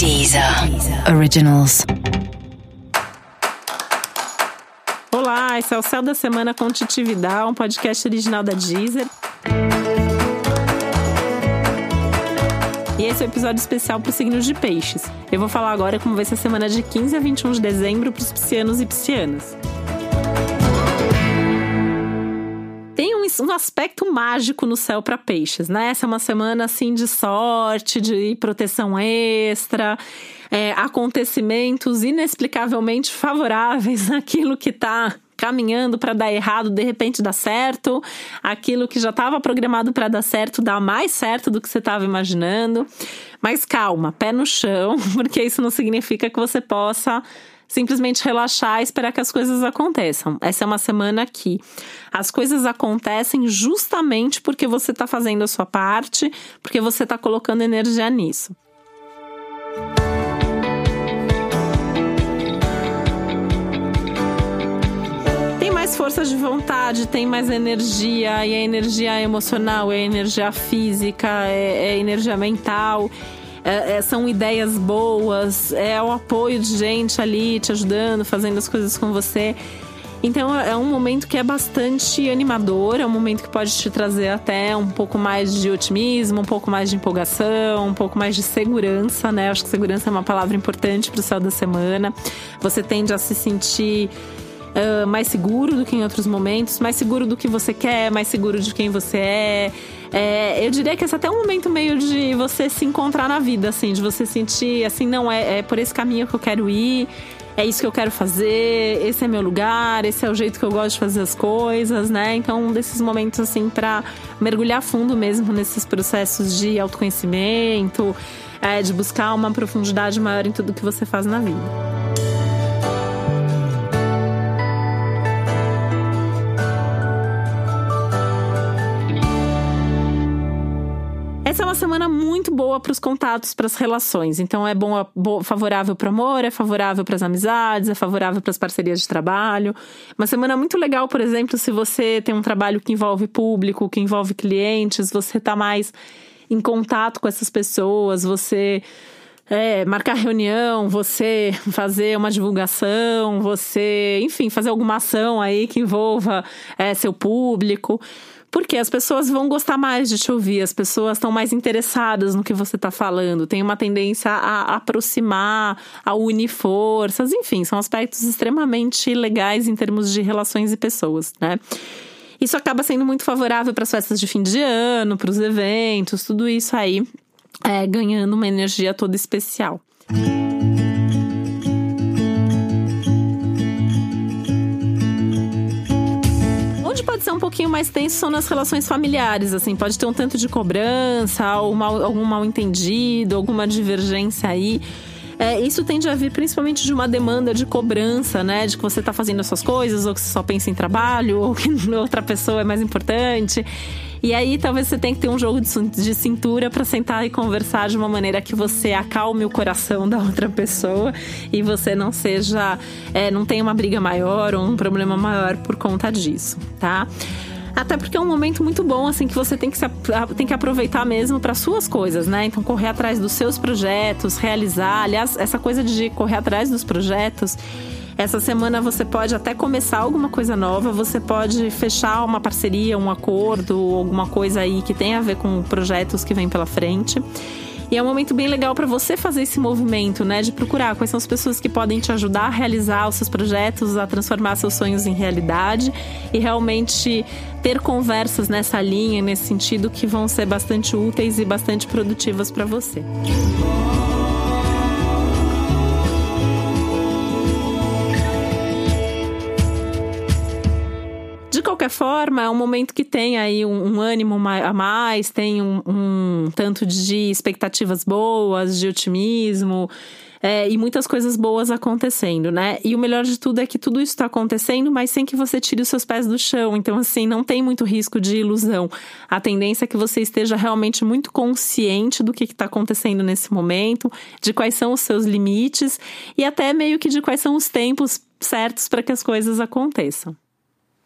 Deezer Originals. Olá, esse é o Céu da Semana com Titividade, um podcast original da Deezer. E esse é o episódio especial para os signos de peixes. Eu vou falar agora como vai ser a semana de 15 a 21 de dezembro para os piscianos e piscianas. Um aspecto mágico no céu para peixes, né? Essa é uma semana assim de sorte, de proteção extra, é, acontecimentos inexplicavelmente favoráveis naquilo que está caminhando para dar errado, de repente dá certo. Aquilo que já estava programado para dar certo dá mais certo do que você estava imaginando. Mas calma, pé no chão, porque isso não significa que você possa simplesmente relaxar e esperar que as coisas aconteçam. Essa é uma semana que as coisas acontecem justamente porque você está fazendo a sua parte, porque você está colocando energia nisso. Tem mais força de vontade, tem mais energia, e a energia emocional, é energia física, é, é energia mental é, é, são ideias boas, é o apoio de gente ali te ajudando, fazendo as coisas com você. Então é um momento que é bastante animador, é um momento que pode te trazer até um pouco mais de otimismo, um pouco mais de empolgação, um pouco mais de segurança, né? Acho que segurança é uma palavra importante para o céu da semana. Você tende a se sentir uh, mais seguro do que em outros momentos, mais seguro do que você quer, mais seguro de quem você é. É, eu diria que esse é até um momento meio de você se encontrar na vida, assim, de você sentir assim, não, é, é por esse caminho que eu quero ir, é isso que eu quero fazer, esse é meu lugar, esse é o jeito que eu gosto de fazer as coisas, né? Então, um desses momentos, assim, para mergulhar fundo mesmo nesses processos de autoconhecimento, é, de buscar uma profundidade maior em tudo que você faz na vida. Essa é uma semana muito boa para os contatos, para as relações. Então é bom, favorável para o amor, é favorável para as amizades, é favorável para as parcerias de trabalho. Uma semana muito legal, por exemplo, se você tem um trabalho que envolve público, que envolve clientes, você está mais em contato com essas pessoas, você é, marcar reunião, você fazer uma divulgação, você, enfim, fazer alguma ação aí que envolva é, seu público. Porque as pessoas vão gostar mais de te ouvir, as pessoas estão mais interessadas no que você está falando, tem uma tendência a aproximar, a unir forças, enfim, são aspectos extremamente legais em termos de relações e pessoas, né? Isso acaba sendo muito favorável para as festas de fim de ano, para os eventos, tudo isso aí é, ganhando uma energia toda especial. pode ser um pouquinho mais tenso são nas relações familiares, assim, pode ter um tanto de cobrança, algum mal entendido, alguma divergência aí. É, isso tende a vir principalmente de uma demanda de cobrança, né? De que você está fazendo as suas coisas, ou que você só pensa em trabalho, ou que outra pessoa é mais importante. E aí talvez você tenha que ter um jogo de cintura para sentar e conversar de uma maneira que você acalme o coração da outra pessoa e você não seja, é, não tenha uma briga maior ou um problema maior por conta disso, tá? Até porque é um momento muito bom, assim, que você tem que, se, tem que aproveitar mesmo para suas coisas, né? Então, correr atrás dos seus projetos, realizar. Aliás, essa coisa de correr atrás dos projetos essa semana você pode até começar alguma coisa nova, você pode fechar uma parceria, um acordo, alguma coisa aí que tem a ver com projetos que vem pela frente. E é um momento bem legal para você fazer esse movimento, né? De procurar quais são as pessoas que podem te ajudar a realizar os seus projetos, a transformar seus sonhos em realidade e realmente ter conversas nessa linha, nesse sentido, que vão ser bastante úteis e bastante produtivas para você. Qualquer forma, é um momento que tem aí um, um ânimo a mais, tem um, um, tanto de expectativas boas, de otimismo. É, e muitas coisas boas acontecendo, né? E o melhor de tudo é que tudo isso está acontecendo, mas sem que você tire os seus pés do chão. Então, assim, não tem muito risco de ilusão. A tendência é que você esteja realmente muito consciente do que está acontecendo nesse momento, de quais são os seus limites e até meio que de quais são os tempos certos para que as coisas aconteçam.